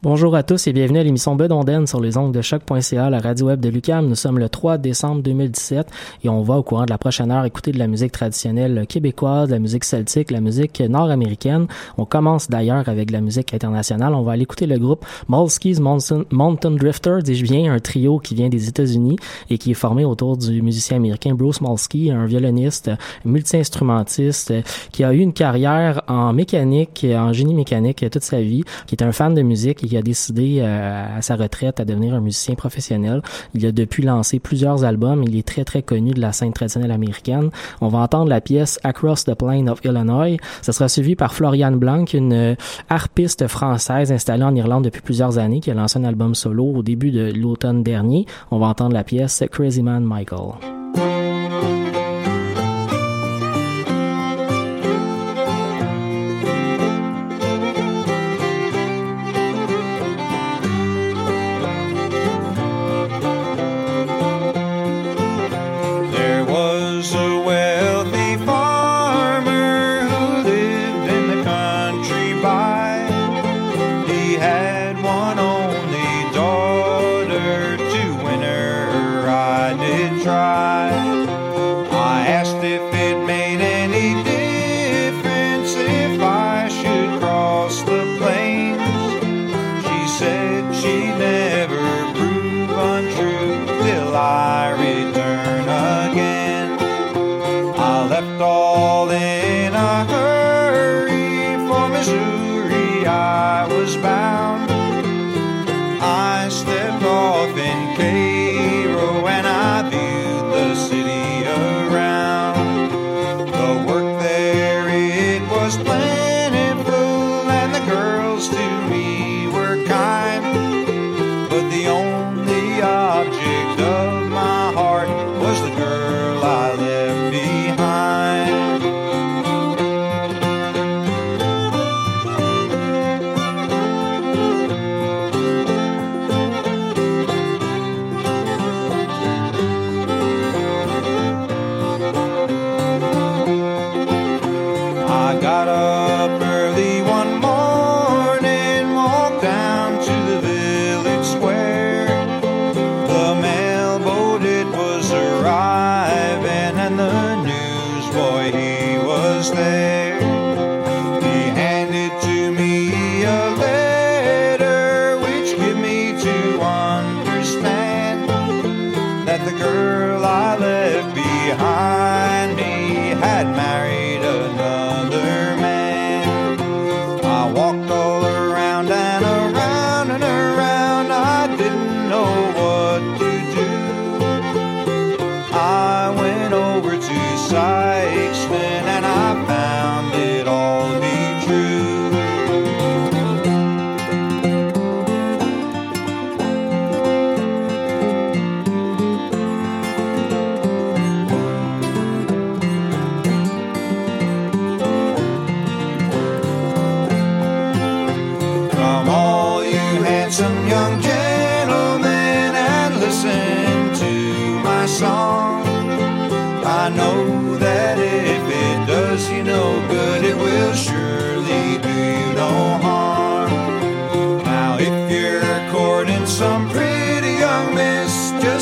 Bonjour à tous et bienvenue à l'émission Bedonden sur les ongles de choc.ca, la radio web de Lucam. Nous sommes le 3 décembre 2017 et on va au courant de la prochaine heure écouter de la musique traditionnelle québécoise, de la musique celtique, la musique nord-américaine. On commence d'ailleurs avec de la musique internationale. On va aller écouter le groupe Molski's Mountain, Mountain Drifter, dis-je bien, un trio qui vient des États-Unis et qui est formé autour du musicien américain Bruce Molsky, un violoniste, multi-instrumentiste qui a eu une carrière en mécanique, en génie mécanique toute sa vie, qui est un fan de musique qui a décidé euh, à sa retraite à devenir un musicien professionnel. Il a depuis lancé plusieurs albums. Il est très très connu de la scène traditionnelle américaine. On va entendre la pièce Across the Plain of Illinois. Ça sera suivi par Floriane Blanc, une euh, harpiste française installée en Irlande depuis plusieurs années, qui a lancé un album solo au début de l'automne dernier. On va entendre la pièce Crazy Man Michael.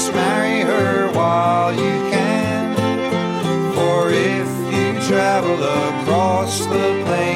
Just marry her while you can. For if you travel across the plain,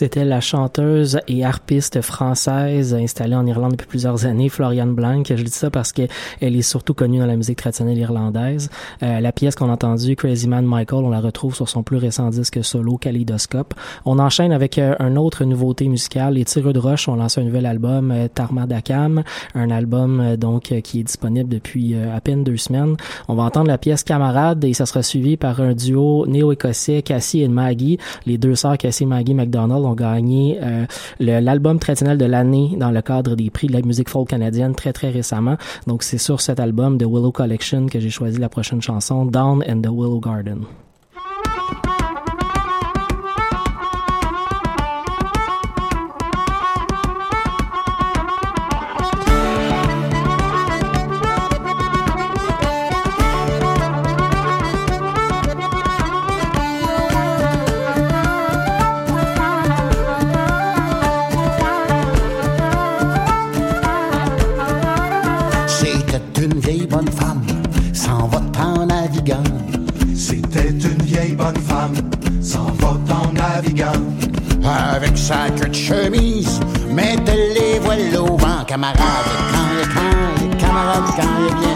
C'était la chanteuse et harpiste française installée en Irlande depuis plusieurs années, Floriane Blanc. Je dis ça parce que elle est surtout connue dans la musique traditionnelle irlandaise. Euh, la pièce qu'on a entendue, Crazy Man Michael, on la retrouve sur son plus récent disque solo, Kaleidoscope. On enchaîne avec euh, une autre nouveauté musicale. Les Tireux de Roche ont lancé un nouvel album, euh, Tarmadakam, un album euh, donc euh, qui est disponible depuis euh, à peine deux semaines. On va entendre la pièce Camarade et ça sera suivi par un duo néo-écossais, Cassie et Maggie. Les deux sœurs Cassie et Maggie McDonald gagné euh, l'album traditionnel de l'année dans le cadre des prix de la musique folk canadienne très très récemment. Donc c'est sur cet album de Willow Collection que j'ai choisi la prochaine chanson, Down in the Willow Garden. Mettait les voiles au vent. Camarade, quand quand, camarade, quand il bien.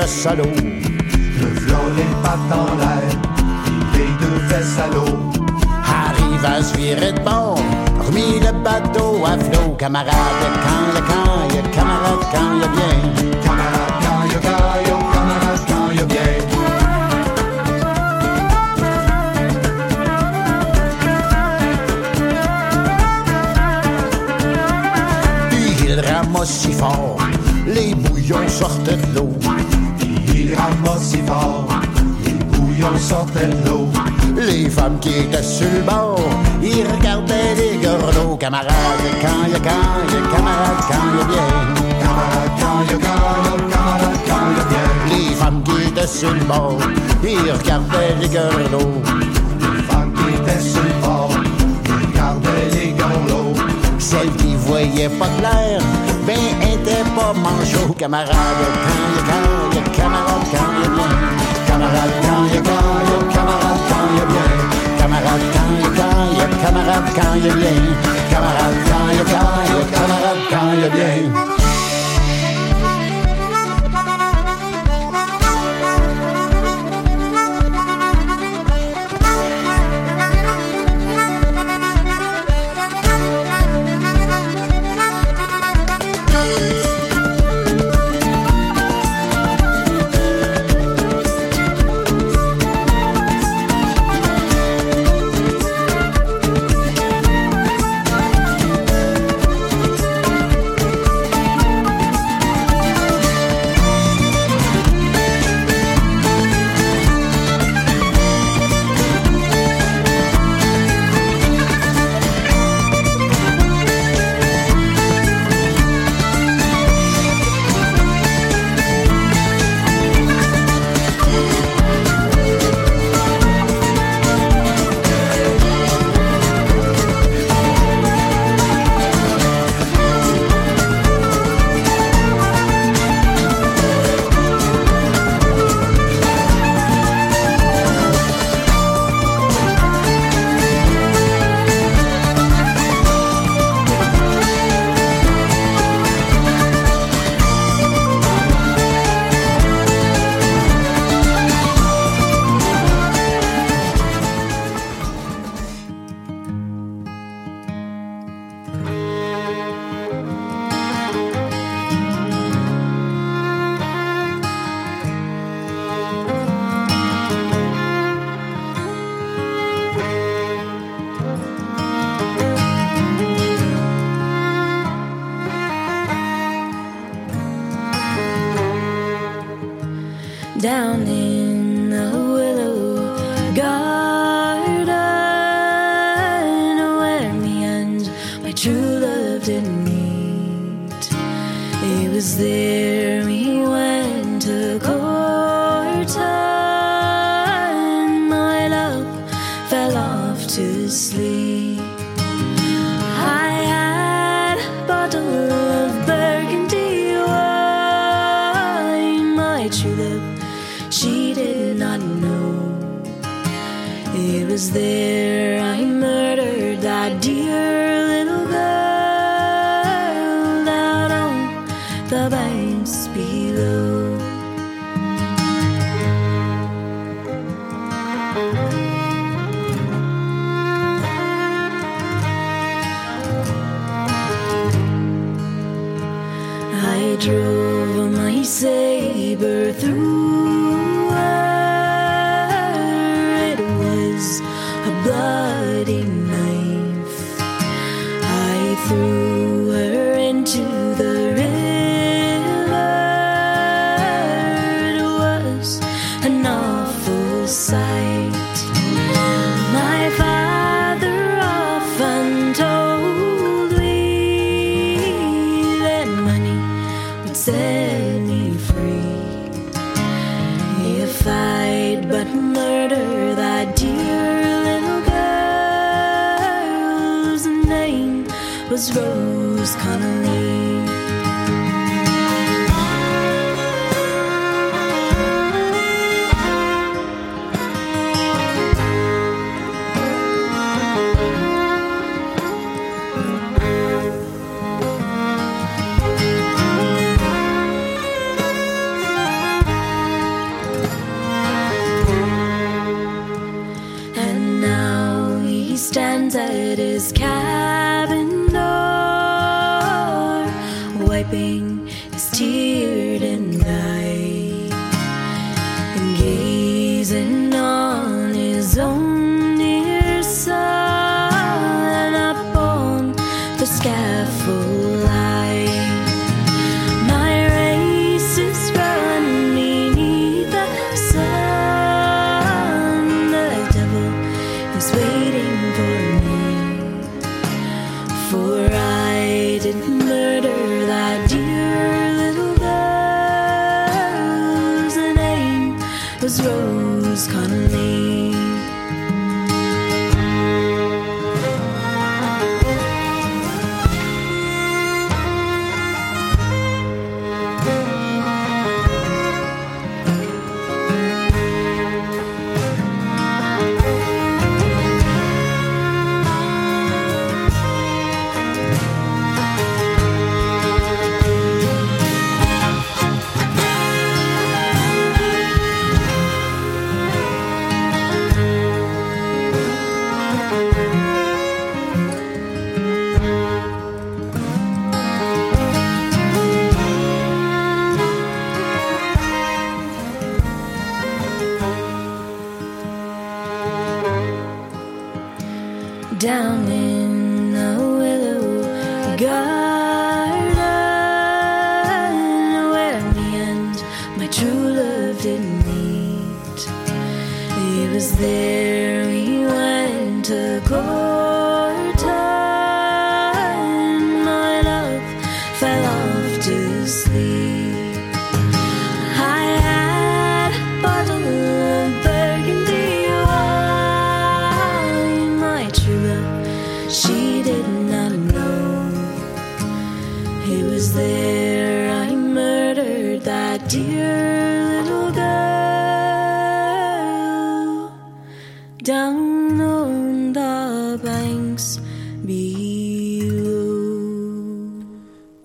Fesses à l'eau. Le v'là les pattes en l'air, les deux fesses à l'eau. Arrive à se virer de bord, remis le bateau à flot. Camarade, quand il quand, il camarade, quand il bien. Camarade, quand il quand, camarade, quand il bien. Puis il ramasse si fort, les bouillons sortent de l'eau. Ramasse si fort, les bouillons sortaient de l'eau. Les femmes qui étaient sur le bord, ils regardaient les gorlots. Camarade, quand il quand, il camarade, quand il bien. Camarade, quand il quand, camarade, quand il bien. Les femmes qui étaient sur le bord, ils regardaient les gorlots. Les femmes qui étaient sur le bord, regardaient les gorlots. Celles qui voyaient pas clair, ben étaient pas manchots. Camarade, quand quand, il camarade, quand il bien. Camarade, quand il quand, camarade, quand il bien. Camarade, quand il il camarade, quand il bien. Camarade, quand il quand, camarade, quand il bien. set me free. If I'd but murder that dear little girl's name was Rose Connolly.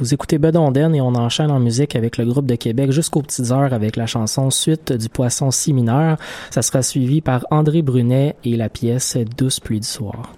Vous écoutez Beda Onden et on enchaîne en musique avec le groupe de Québec jusqu'aux petites heures avec la chanson Suite du poisson si mineur. Ça sera suivi par André Brunet et la pièce Douce pluie du soir.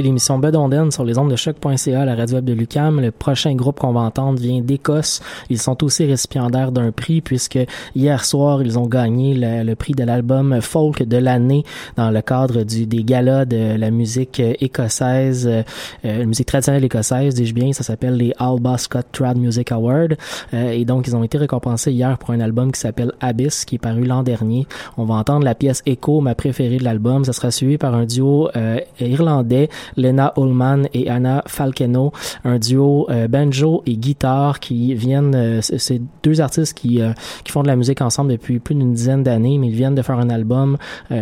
Écoutez l'émission Bedonden sur les ondes de choc.ca, la radio web de Lucam. Le prochain groupe qu'on va entendre vient d'Écosse. Ils sont aussi récipiendaires d'un prix puisque hier soir, ils ont gagné le, prix de l'album folk de l'année dans le cadre du, des galas de la musique écossaise, euh, la musique traditionnelle écossaise, dis-je bien. Ça s'appelle les Alba Scott Trad Music Award. Euh, et donc, ils ont été récompensés hier pour un album qui s'appelle Abyss, qui est paru l'an dernier. On va entendre la pièce Echo, ma préférée de l'album. Ça sera suivi par un duo euh, irlandais, Lena Ullman et Anna Falkeno, un duo euh, banjo et guitare qui viennent, euh, c'est deux artistes qui, euh, qui font de la musique ensemble depuis plus d'une dizaine d'années, mais ils viennent de faire un album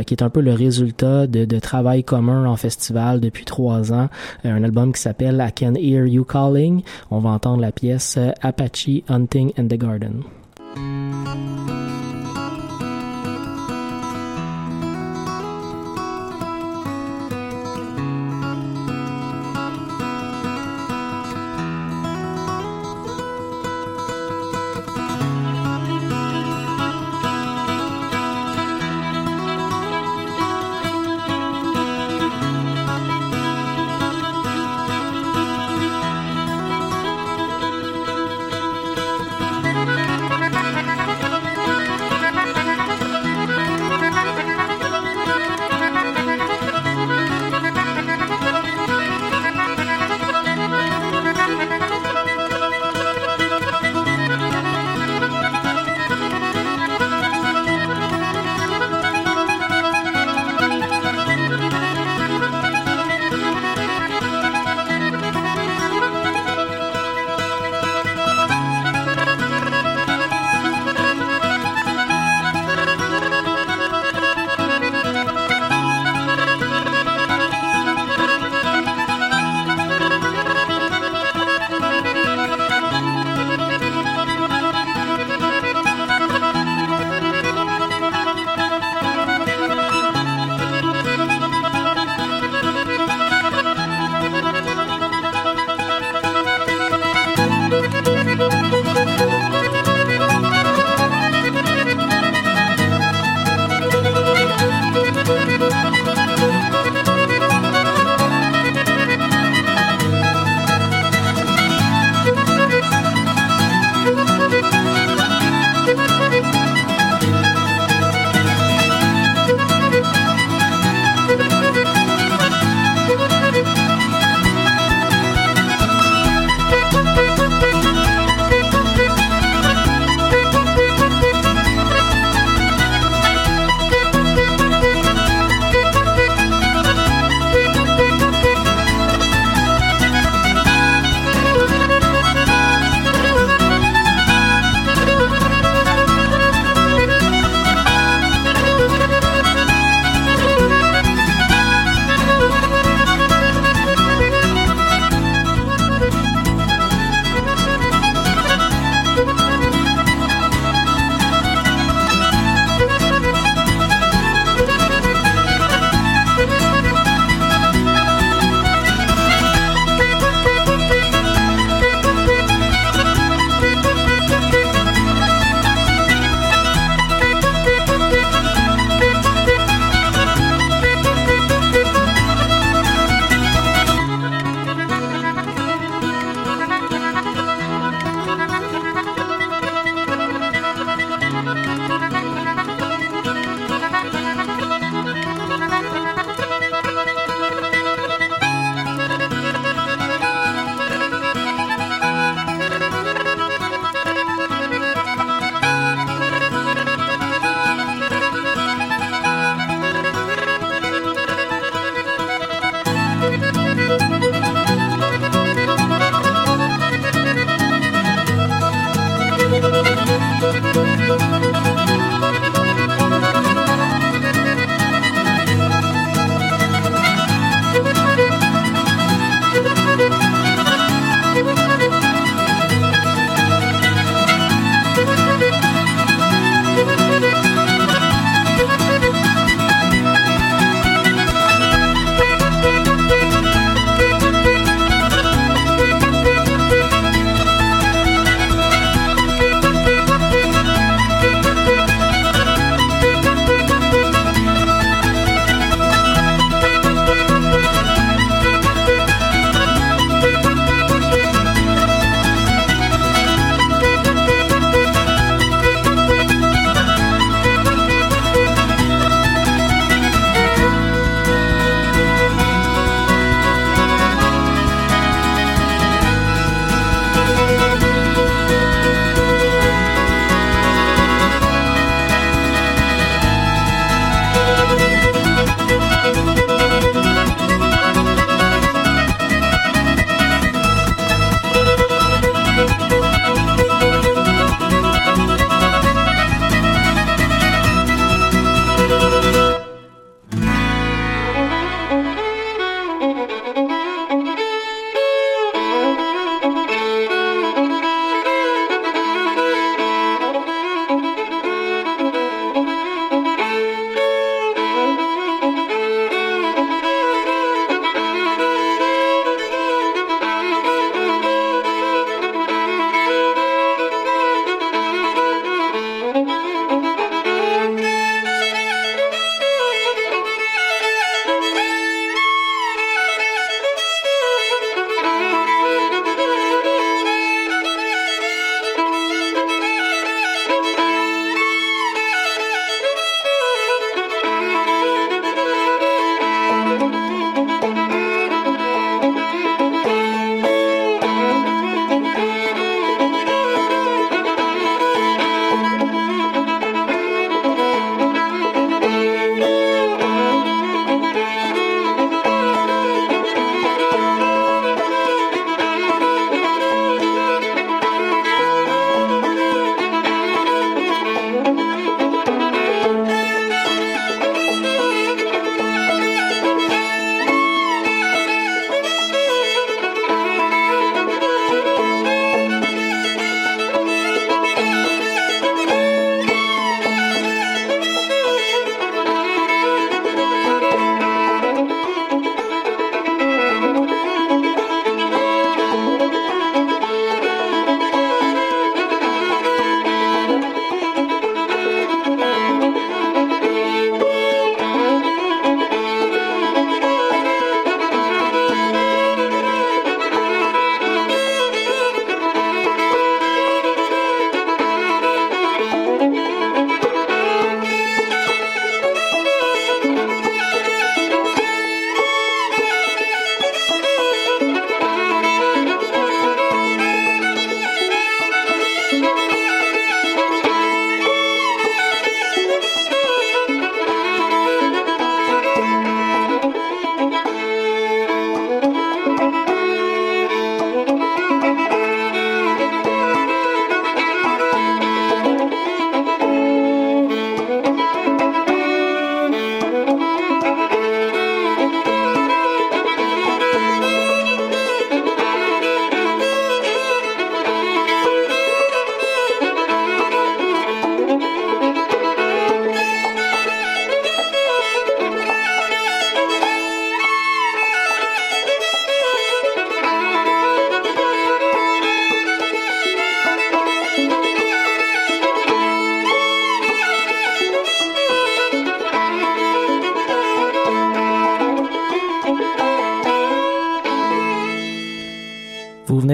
qui est un peu le résultat de, de travail commun en festival depuis trois ans, un album qui s'appelle I Can Hear You Calling. On va entendre la pièce Apache Hunting in the Garden.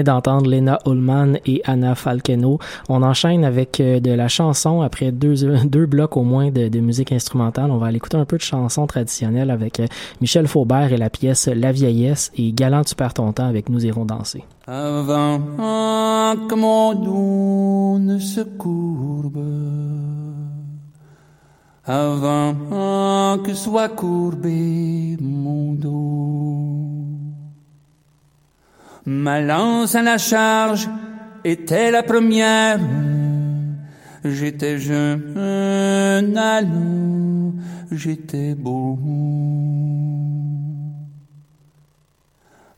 D'entendre Lena Ullman et Anna Falkeno. On enchaîne avec euh, de la chanson après deux, deux blocs au moins de, musique instrumentale. On va aller écouter un peu de chanson traditionnelle avec euh, Michel Faubert et la pièce La vieillesse et Galant tu perds ton temps avec Nous irons danser. Avant que mon dos ne se courbe, avant que soit courbé Ma lance à la charge était la première. J'étais jeune, allons, j'étais beau.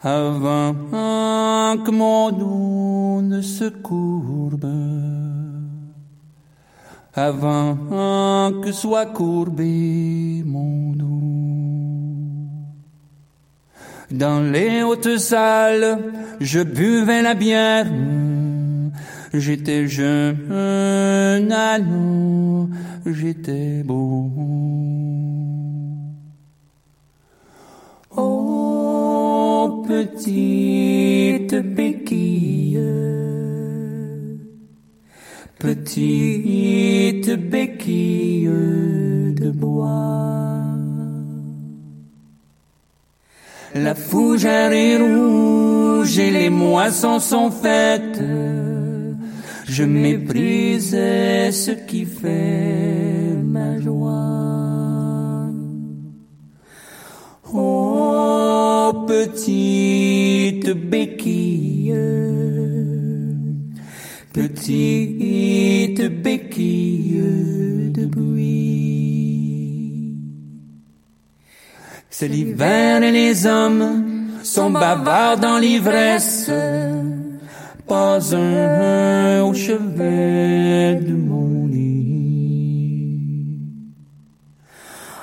Avant que mon dos ne se courbe, avant que soit courbé mon dos. Dans les hautes salles, je buvais la bière. J'étais jeune, allons, j'étais beau. Oh, petite béquille, petite béquille de bois. La fougère est rouge et les moissons sont faites. Je méprise ce qui fait ma joie. Oh, petite béquille, petite béquille de bruit. C'est l'hiver et les hommes sont bavards dans l'ivresse. Pas un au chevet de mon lit.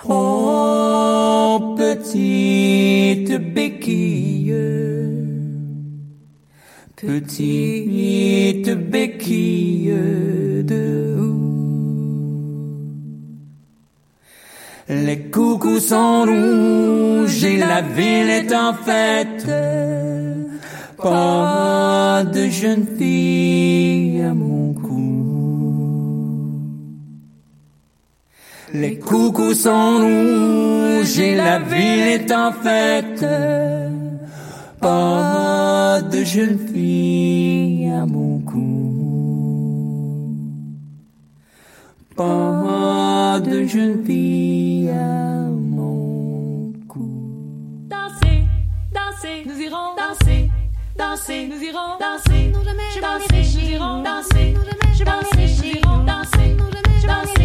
Oh, petite béquille, petite béquille Les coucous sont rouges et la ville est en fête. Pas de jeune fille à mon cou. Les coucous sont rouges et la ville est en fête. Pas de jeune fille à mon cou. Pas de jeune fille à mon cou. Danser, danser, nous irons danser, danser, nous irons danser, danser, nous irons danser, danser, nous irons danser, danser, nous irons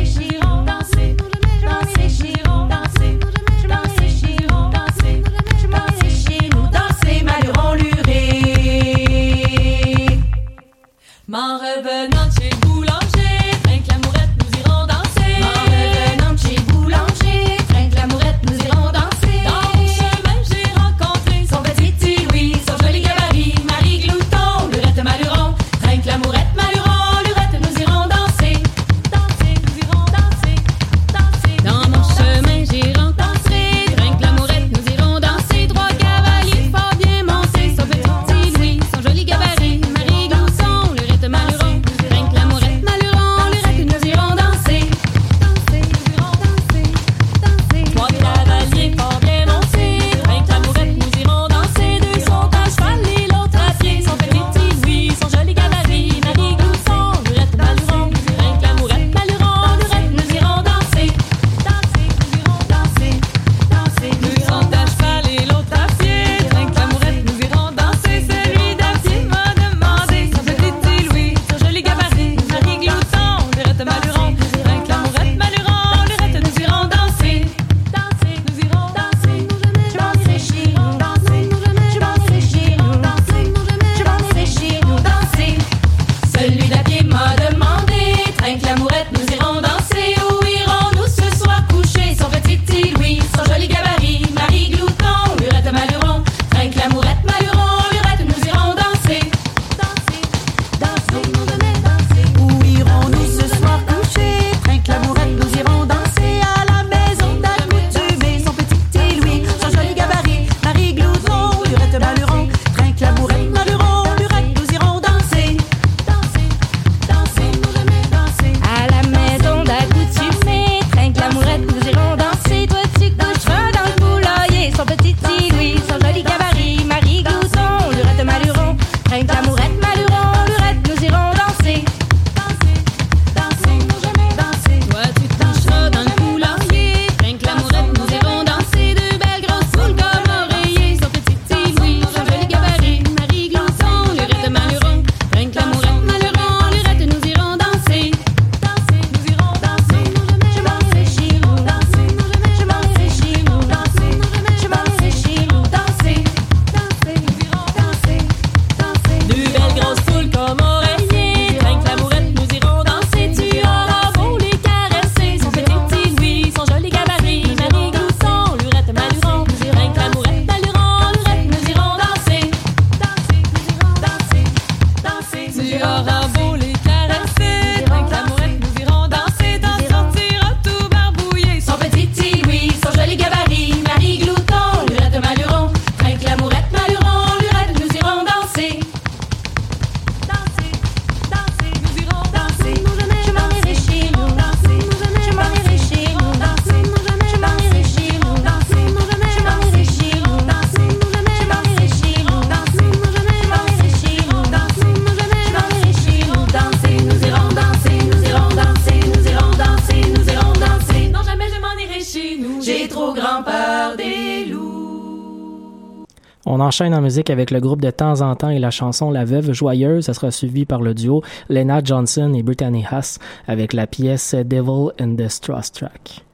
enchaîne en musique avec le groupe de temps en temps et la chanson La Veuve Joyeuse. Ça sera suivi par le duo Lena Johnson et Brittany Haas avec la pièce Devil in the Straws Track.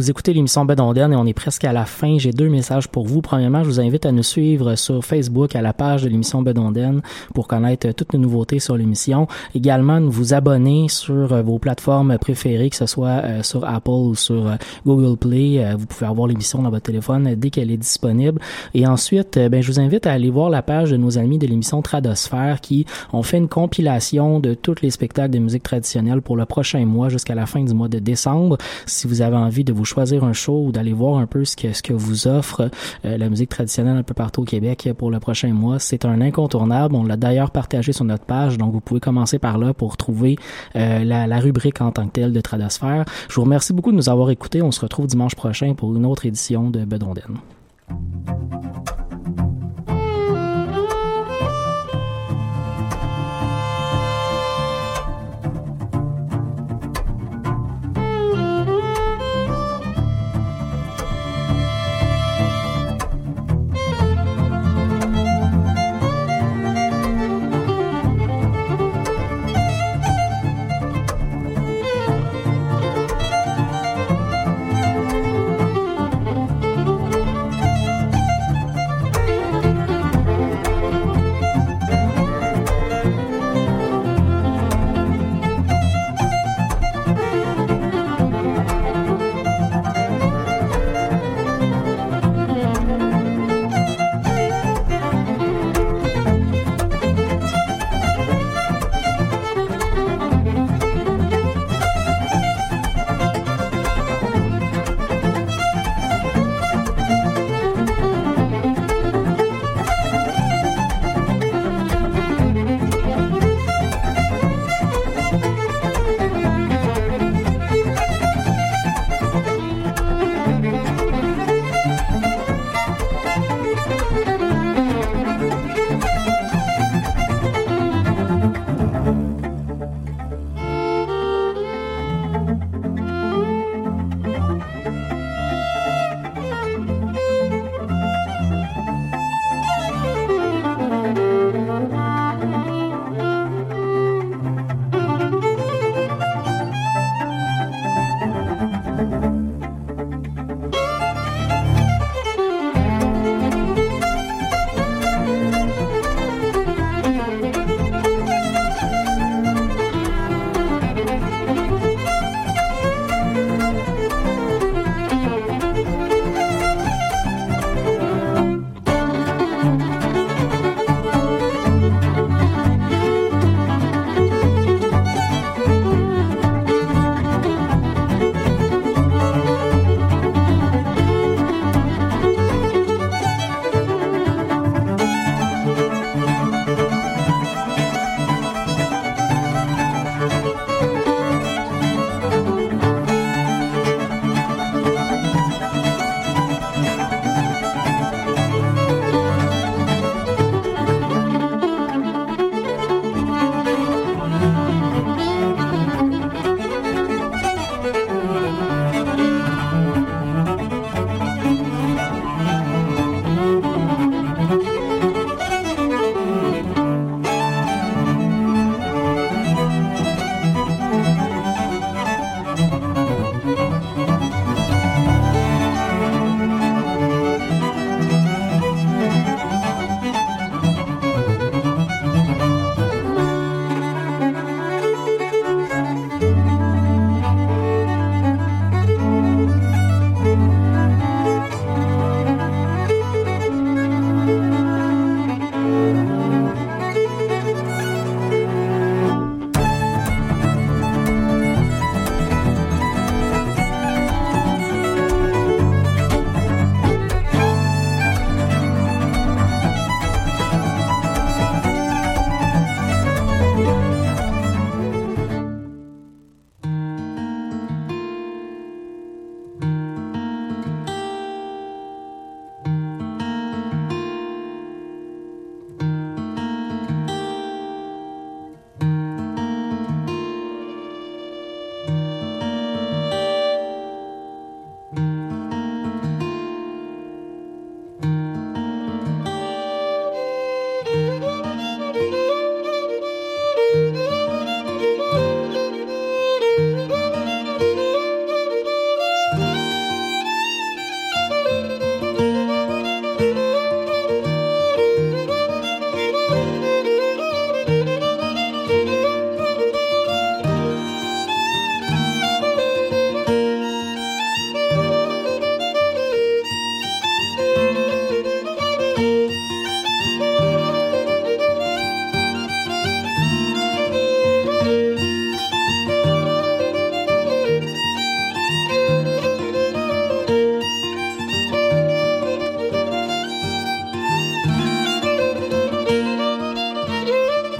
Vous écoutez l'émission Bedonden et on est presque à la fin. J'ai deux messages pour vous. Premièrement, je vous invite à nous suivre sur Facebook à la page de l'émission Bedonden pour connaître toutes nos nouveautés sur l'émission. Également, vous abonner sur euh, vos plateformes préférées, que ce soit euh, sur Apple ou sur euh, Google Play. vous pouvez avoir l'émission dans votre téléphone dès qu'elle est disponible. Et ensuite, ben, je vous invite à aller voir la page de nos amis de l'émission Tradosphère qui ont fait une compilation de tous les spectacles de musique traditionnelle pour le prochain mois jusqu'à la fin du mois de décembre. Si vous avez envie de vous choisir un show ou d'aller voir un peu ce que vous offre euh, la musique traditionnelle un peu partout au Québec pour le prochain mois. C'est un incontournable. On l'a d'ailleurs partagé sur notre page, donc vous pouvez commencer par là pour trouver euh, la, la, rubrique en tant que telle de Tradosphère. Je vous remercie beaucoup de nous avoir écoutés. On se retrouve dimanche prochain pour une autre édition de Bedonden.